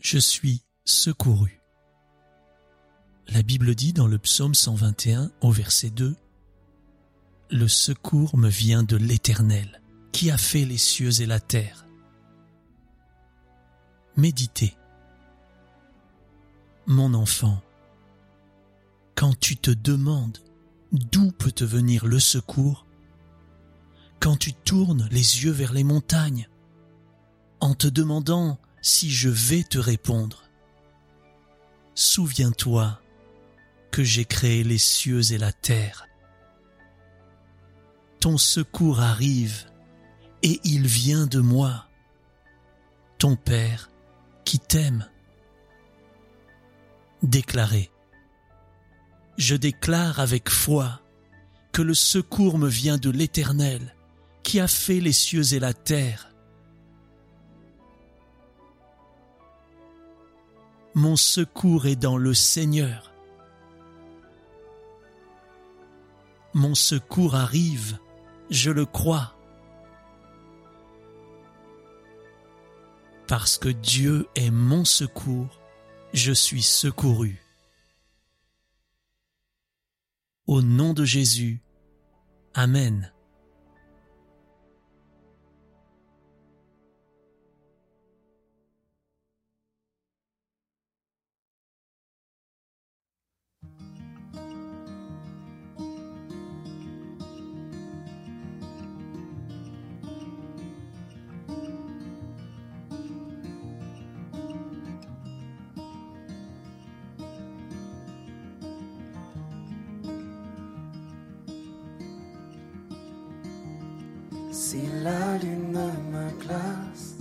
Je suis secouru. La Bible dit dans le psaume 121 au verset 2 Le secours me vient de l'Éternel, qui a fait les cieux et la terre. Méditez. Mon enfant, quand tu te demandes d'où peut te venir le secours, quand tu tournes les yeux vers les montagnes, en te demandant si je vais te répondre. Souviens-toi que j'ai créé les cieux et la terre. Ton secours arrive et il vient de moi, ton Père qui t'aime. Déclarez. Je déclare avec foi que le secours me vient de l'Éternel qui a fait les cieux et la terre. Mon secours est dans le Seigneur. Mon secours arrive, je le crois. Parce que Dieu est mon secours, je suis secouru. Au nom de Jésus, Amen. Si la lune me glace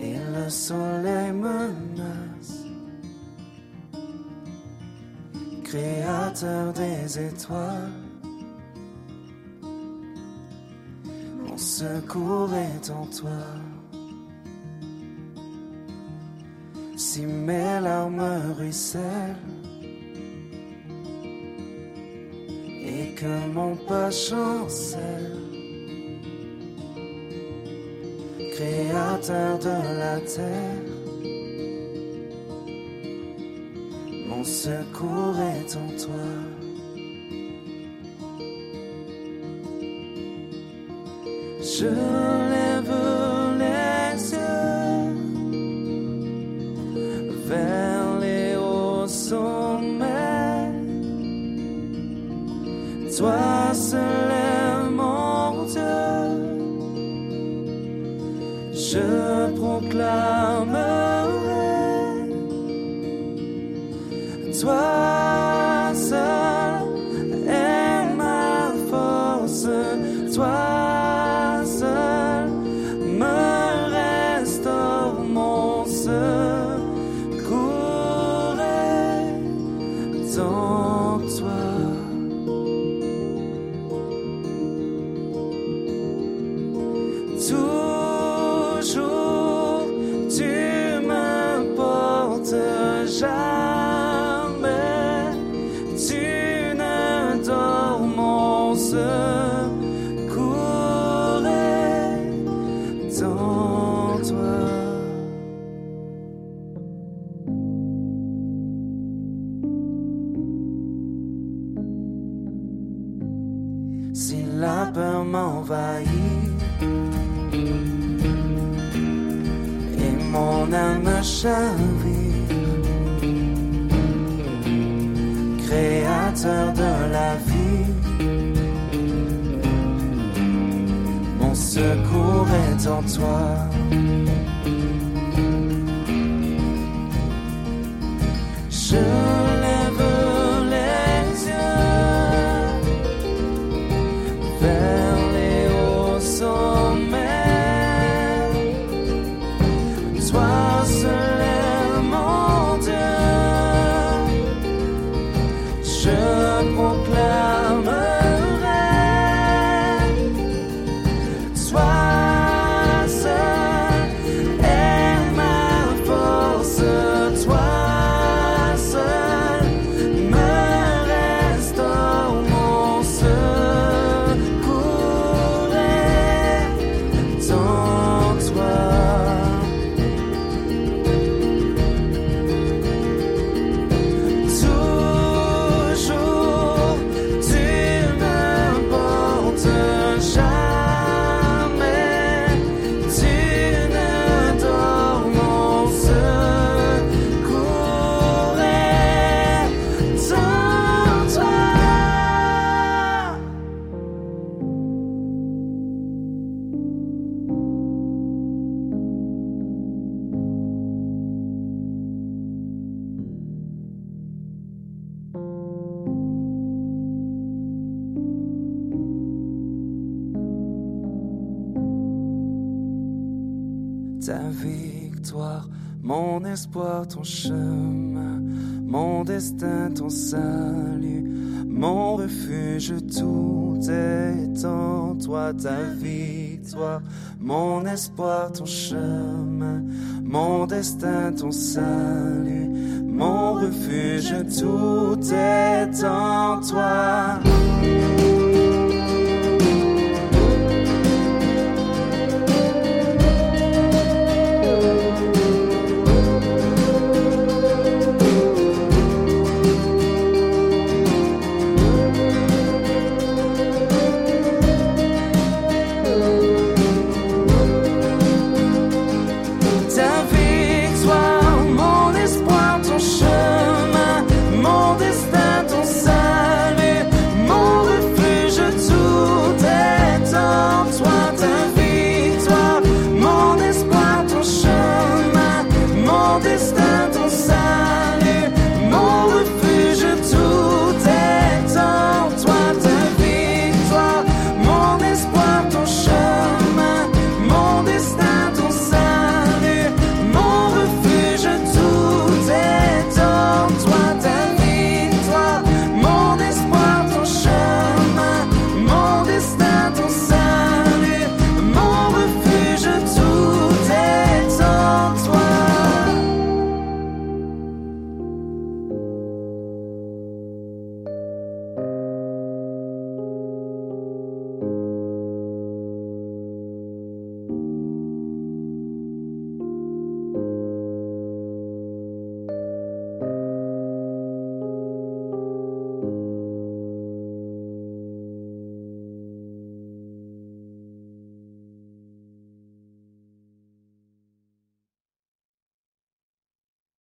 et le soleil menace, créateur des étoiles, mon secours est en toi. Si mes larmes ruissellent, que mon pas chancelle, créateur de la terre, mon secours est en toi. Je Je proclamerai. Toi seul est ma force. Toi Si la peur m'envahit et mon âme chavire, créateur de la vie, mon secours est en toi. Ta victoire, mon espoir, ton chemin, mon destin, ton salut, mon refuge, tout est en toi, ta victoire, mon espoir, ton chemin, mon destin, ton salut, mon refuge, tout est en toi.